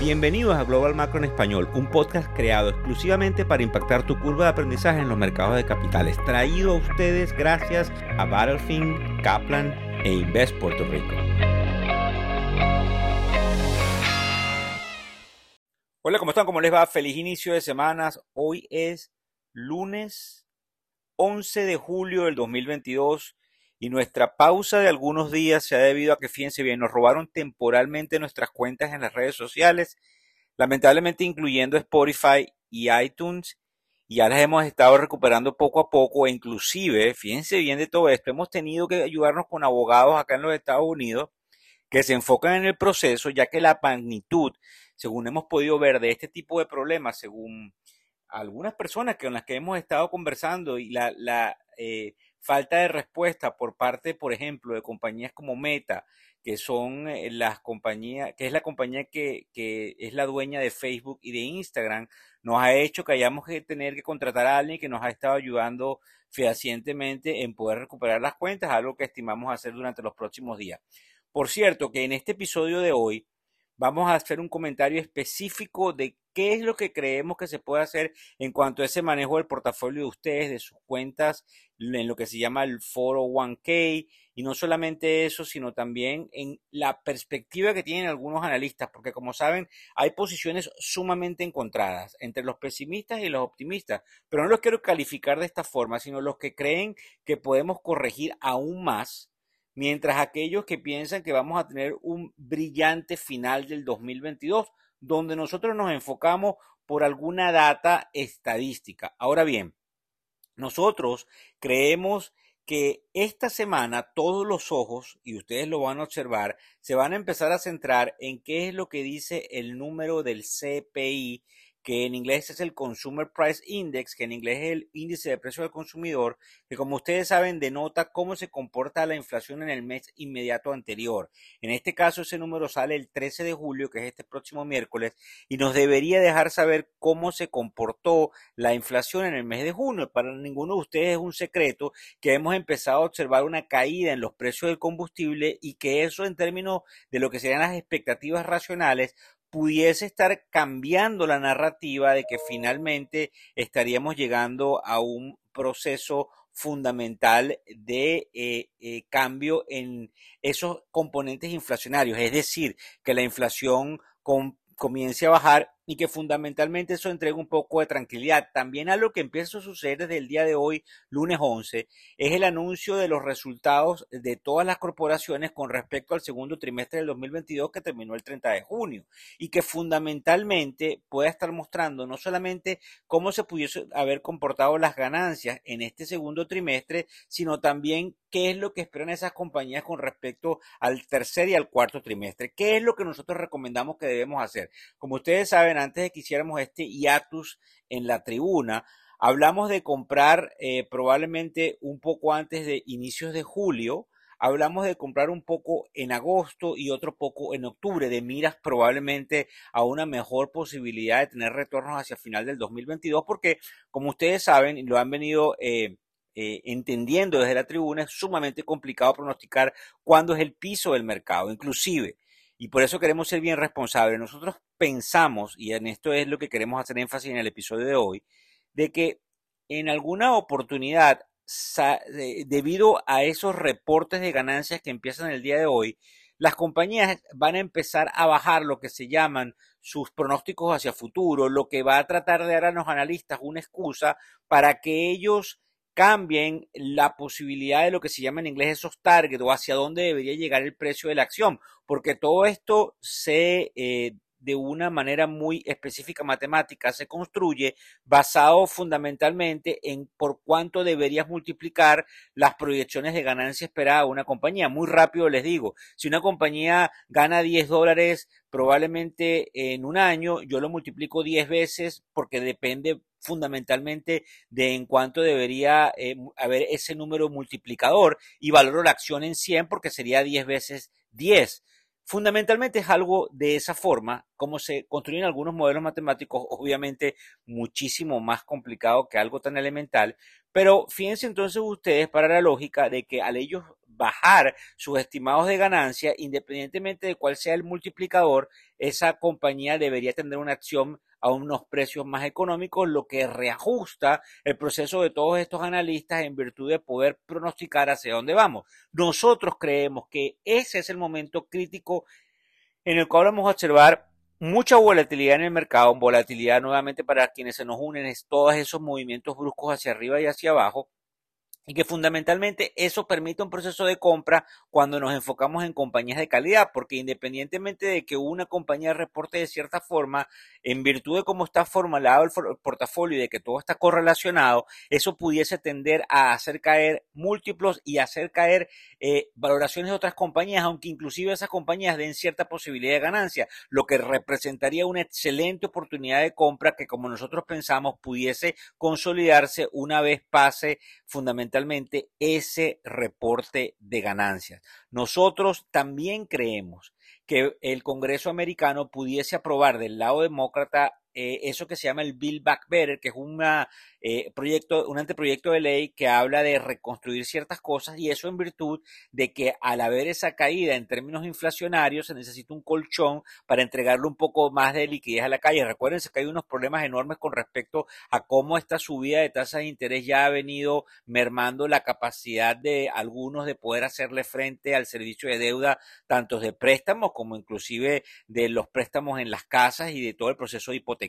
Bienvenidos a Global Macro en Español, un podcast creado exclusivamente para impactar tu curva de aprendizaje en los mercados de capitales. Traído a ustedes gracias a Battlefield, Kaplan e Invest Puerto Rico. Hola, ¿cómo están? ¿Cómo les va? Feliz inicio de semanas. Hoy es lunes 11 de julio del 2022 y nuestra pausa de algunos días se ha debido a que, fíjense bien, nos robaron temporalmente nuestras cuentas en las redes sociales, lamentablemente incluyendo Spotify y iTunes, y ya las hemos estado recuperando poco a poco, e inclusive, fíjense bien de todo esto, hemos tenido que ayudarnos con abogados acá en los Estados Unidos que se enfocan en el proceso, ya que la magnitud, según hemos podido ver de este tipo de problemas, según algunas personas con las que hemos estado conversando y la, la eh, falta de respuesta por parte, por ejemplo, de compañías como Meta, que son eh, las compañías, que es la compañía que, que, es la dueña de Facebook y de Instagram, nos ha hecho que hayamos que tener que contratar a alguien que nos ha estado ayudando fehacientemente en poder recuperar las cuentas, algo que estimamos hacer durante los próximos días. Por cierto, que en este episodio de hoy vamos a hacer un comentario específico de qué es lo que creemos que se puede hacer en cuanto a ese manejo del portafolio de ustedes, de sus cuentas, en lo que se llama el 401k, y no solamente eso, sino también en la perspectiva que tienen algunos analistas, porque como saben, hay posiciones sumamente encontradas entre los pesimistas y los optimistas, pero no los quiero calificar de esta forma, sino los que creen que podemos corregir aún más mientras aquellos que piensan que vamos a tener un brillante final del 2022, donde nosotros nos enfocamos por alguna data estadística. Ahora bien, nosotros creemos que esta semana todos los ojos, y ustedes lo van a observar, se van a empezar a centrar en qué es lo que dice el número del CPI que en inglés es el Consumer Price Index, que en inglés es el índice de precio del consumidor, que como ustedes saben denota cómo se comporta la inflación en el mes inmediato anterior. En este caso ese número sale el 13 de julio, que es este próximo miércoles, y nos debería dejar saber cómo se comportó la inflación en el mes de junio. Para ninguno de ustedes es un secreto que hemos empezado a observar una caída en los precios del combustible y que eso en términos de lo que serían las expectativas racionales pudiese estar cambiando la narrativa de que finalmente estaríamos llegando a un proceso fundamental de eh, eh, cambio en esos componentes inflacionarios, es decir, que la inflación comience a bajar y que fundamentalmente eso entrega un poco de tranquilidad. También algo que empieza a suceder desde el día de hoy, lunes 11, es el anuncio de los resultados de todas las corporaciones con respecto al segundo trimestre del 2022 que terminó el 30 de junio y que fundamentalmente puede estar mostrando no solamente cómo se pudiese haber comportado las ganancias en este segundo trimestre, sino también qué es lo que esperan esas compañías con respecto al tercer y al cuarto trimestre. ¿Qué es lo que nosotros recomendamos que debemos hacer? Como ustedes saben, antes de que hiciéramos este hiatus en la tribuna, hablamos de comprar eh, probablemente un poco antes de inicios de julio, hablamos de comprar un poco en agosto y otro poco en octubre, de miras probablemente a una mejor posibilidad de tener retornos hacia final del 2022, porque como ustedes saben y lo han venido eh, eh, entendiendo desde la tribuna, es sumamente complicado pronosticar cuándo es el piso del mercado. Inclusive, y por eso queremos ser bien responsables. Nosotros pensamos, y en esto es lo que queremos hacer énfasis en el episodio de hoy, de que en alguna oportunidad, debido a esos reportes de ganancias que empiezan el día de hoy, las compañías van a empezar a bajar lo que se llaman sus pronósticos hacia futuro, lo que va a tratar de dar a los analistas una excusa para que ellos cambien la posibilidad de lo que se llama en inglés esos targets o hacia dónde debería llegar el precio de la acción, porque todo esto se eh, de una manera muy específica matemática se construye basado fundamentalmente en por cuánto deberías multiplicar las proyecciones de ganancia esperada de una compañía. Muy rápido les digo, si una compañía gana 10 dólares probablemente en un año, yo lo multiplico 10 veces porque depende fundamentalmente de en cuánto debería eh, haber ese número multiplicador y valoro la acción en 100 porque sería 10 veces 10. Fundamentalmente es algo de esa forma, como se construyen algunos modelos matemáticos, obviamente muchísimo más complicado que algo tan elemental, Pero fíjense entonces ustedes para la lógica de que al ellos bajar sus estimados de ganancia, independientemente de cuál sea el multiplicador, esa compañía debería tener una acción a unos precios más económicos, lo que reajusta el proceso de todos estos analistas en virtud de poder pronosticar hacia dónde vamos. Nosotros creemos que ese es el momento crítico en el cual vamos a observar mucha volatilidad en el mercado, volatilidad nuevamente para quienes se nos unen, es todos esos movimientos bruscos hacia arriba y hacia abajo, y que fundamentalmente eso permite un proceso de compra cuando nos enfocamos en compañías de calidad, porque independientemente de que una compañía reporte de cierta forma, en virtud de cómo está formulado el portafolio y de que todo está correlacionado, eso pudiese tender a hacer caer múltiplos y hacer caer eh, valoraciones de otras compañías, aunque inclusive esas compañías den cierta posibilidad de ganancia, lo que representaría una excelente oportunidad de compra que como nosotros pensamos pudiese consolidarse una vez pase fundamentalmente ese reporte de ganancias. Nosotros también creemos que el Congreso americano pudiese aprobar del lado demócrata eh, eso que se llama el Bill Back Better, que es una, eh, proyecto, un anteproyecto de ley que habla de reconstruir ciertas cosas y eso en virtud de que al haber esa caída en términos inflacionarios se necesita un colchón para entregarle un poco más de liquidez a la calle. Recuérdense que hay unos problemas enormes con respecto a cómo esta subida de tasas de interés ya ha venido mermando la capacidad de algunos de poder hacerle frente al servicio de deuda, tanto de préstamos como inclusive de los préstamos en las casas y de todo el proceso hipotecario.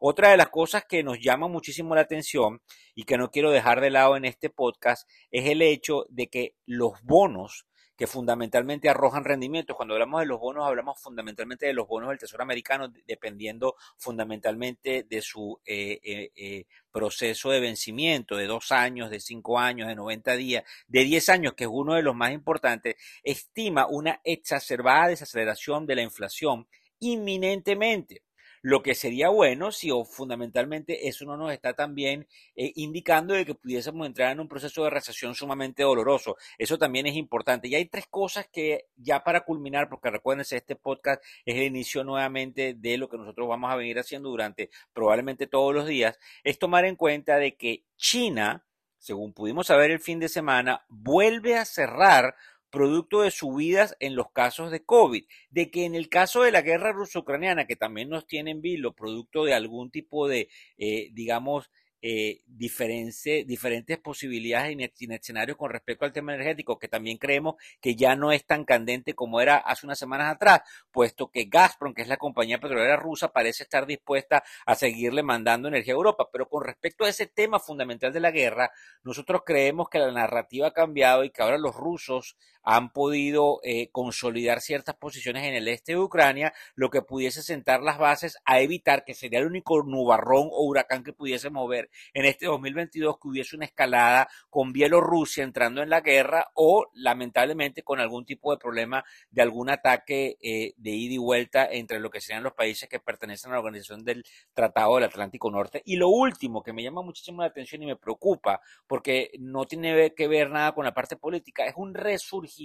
Otra de las cosas que nos llama muchísimo la atención y que no quiero dejar de lado en este podcast es el hecho de que los bonos que fundamentalmente arrojan rendimientos. Cuando hablamos de los bonos, hablamos fundamentalmente de los bonos del Tesoro americano, dependiendo fundamentalmente de su eh, eh, eh, proceso de vencimiento, de dos años, de cinco años, de 90 días, de 10 años, que es uno de los más importantes, estima una exacerbada desaceleración de la inflación inminentemente. Lo que sería bueno si o fundamentalmente eso no nos está también eh, indicando de que pudiésemos entrar en un proceso de recesión sumamente doloroso. Eso también es importante. Y hay tres cosas que ya para culminar, porque recuérdense, este podcast es el inicio nuevamente de lo que nosotros vamos a venir haciendo durante probablemente todos los días, es tomar en cuenta de que China, según pudimos saber el fin de semana, vuelve a cerrar producto de subidas en los casos de COVID, de que en el caso de la guerra ruso-ucraniana, que también nos tiene en vilo, producto de algún tipo de, eh, digamos, eh, diferentes posibilidades en, escenarios con respecto al tema energético, que también creemos que ya no es tan candente como era hace unas semanas atrás, puesto que Gazprom, que es la compañía petrolera rusa, parece estar dispuesta a seguirle mandando energía a Europa. Pero con respecto a ese tema fundamental de la guerra, nosotros creemos que la narrativa ha cambiado y que ahora los rusos han podido eh, consolidar ciertas posiciones en el este de Ucrania, lo que pudiese sentar las bases a evitar que sería el único nubarrón o huracán que pudiese mover en este 2022 que hubiese una escalada con Bielorrusia entrando en la guerra o lamentablemente con algún tipo de problema de algún ataque eh, de ida y vuelta entre lo que serían los países que pertenecen a la organización del Tratado del Atlántico Norte. Y lo último que me llama muchísimo la atención y me preocupa porque no tiene que ver nada con la parte política, es un resurgimiento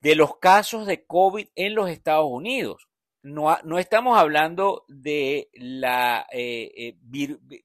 de los casos de COVID en los Estados Unidos. No, no estamos hablando de la eh, eh,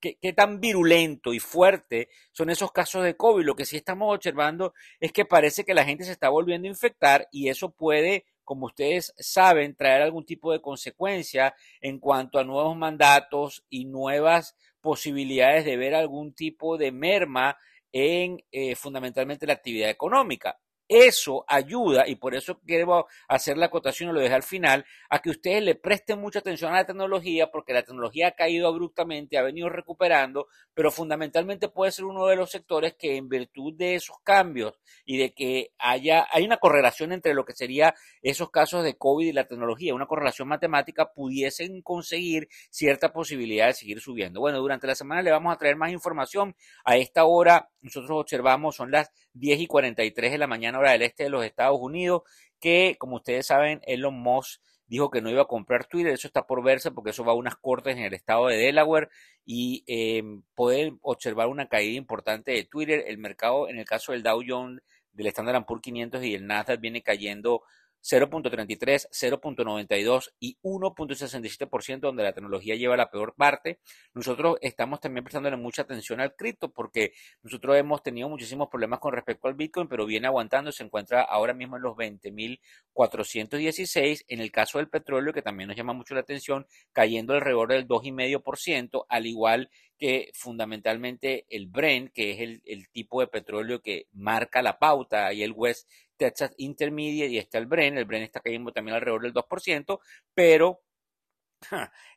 qué, tan virulento y fuerte son esos casos de COVID. Lo que sí estamos observando es que parece que la gente se está volviendo a infectar y eso puede, como ustedes saben, traer algún tipo de consecuencia en cuanto a nuevos mandatos y nuevas posibilidades de ver algún tipo de merma en eh, fundamentalmente la actividad económica. Eso ayuda, y por eso quiero hacer la acotación, lo dejé al final, a que ustedes le presten mucha atención a la tecnología, porque la tecnología ha caído abruptamente, ha venido recuperando, pero fundamentalmente puede ser uno de los sectores que en virtud de esos cambios y de que haya, hay una correlación entre lo que sería esos casos de COVID y la tecnología, una correlación matemática, pudiesen conseguir cierta posibilidad de seguir subiendo. Bueno, durante la semana le vamos a traer más información. A esta hora nosotros observamos, son las 10 y 43 de la mañana hora del este de los Estados Unidos, que como ustedes saben, Elon Musk dijo que no iba a comprar Twitter, eso está por verse porque eso va a unas cortes en el estado de Delaware y eh, pueden observar una caída importante de Twitter. El mercado, en el caso del Dow Jones, del Standard Poor's 500 y el Nasdaq viene cayendo 0.33, 0.92 y 1.67%, donde la tecnología lleva la peor parte. Nosotros estamos también prestándole mucha atención al cripto porque nosotros hemos tenido muchísimos problemas con respecto al Bitcoin, pero viene aguantando, se encuentra ahora mismo en los 20.416. En el caso del petróleo, que también nos llama mucho la atención, cayendo alrededor del 2,5%, al igual que fundamentalmente el Brent, que es el, el tipo de petróleo que marca la pauta, y el West Texas Intermediate y está el Bren. El Bren está cayendo también alrededor del 2%, pero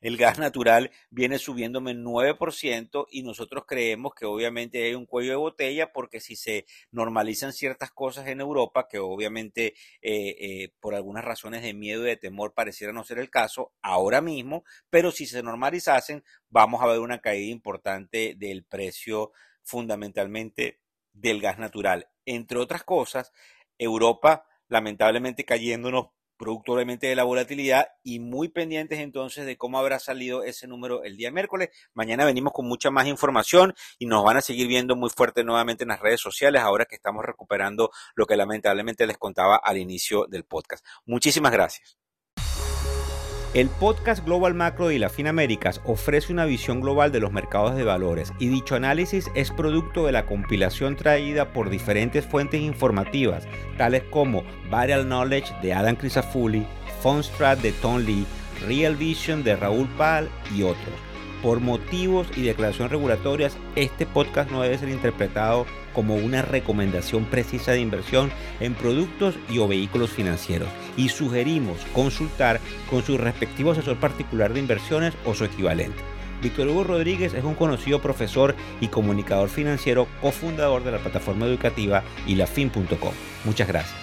el gas natural viene subiéndome 9% y nosotros creemos que obviamente hay un cuello de botella porque si se normalizan ciertas cosas en Europa, que obviamente eh, eh, por algunas razones de miedo y de temor pareciera no ser el caso ahora mismo, pero si se normalizasen vamos a ver una caída importante del precio fundamentalmente del gas natural. Entre otras cosas, Europa lamentablemente cayéndonos producto obviamente de la volatilidad y muy pendientes entonces de cómo habrá salido ese número el día miércoles. Mañana venimos con mucha más información y nos van a seguir viendo muy fuerte nuevamente en las redes sociales ahora que estamos recuperando lo que lamentablemente les contaba al inicio del podcast. Muchísimas gracias. El podcast Global Macro de la Finaméricas ofrece una visión global de los mercados de valores y dicho análisis es producto de la compilación traída por diferentes fuentes informativas, tales como Varial Knowledge de Adam Crisafulli, Fundstrat de Tom Lee, Real Vision de Raúl Pal y otros. Por motivos y declaraciones regulatorias, este podcast no debe ser interpretado como una recomendación precisa de inversión en productos y o vehículos financieros y sugerimos consultar con su respectivo asesor particular de inversiones o su equivalente. Víctor Hugo Rodríguez es un conocido profesor y comunicador financiero, cofundador de la plataforma educativa ilafin.com. Muchas gracias.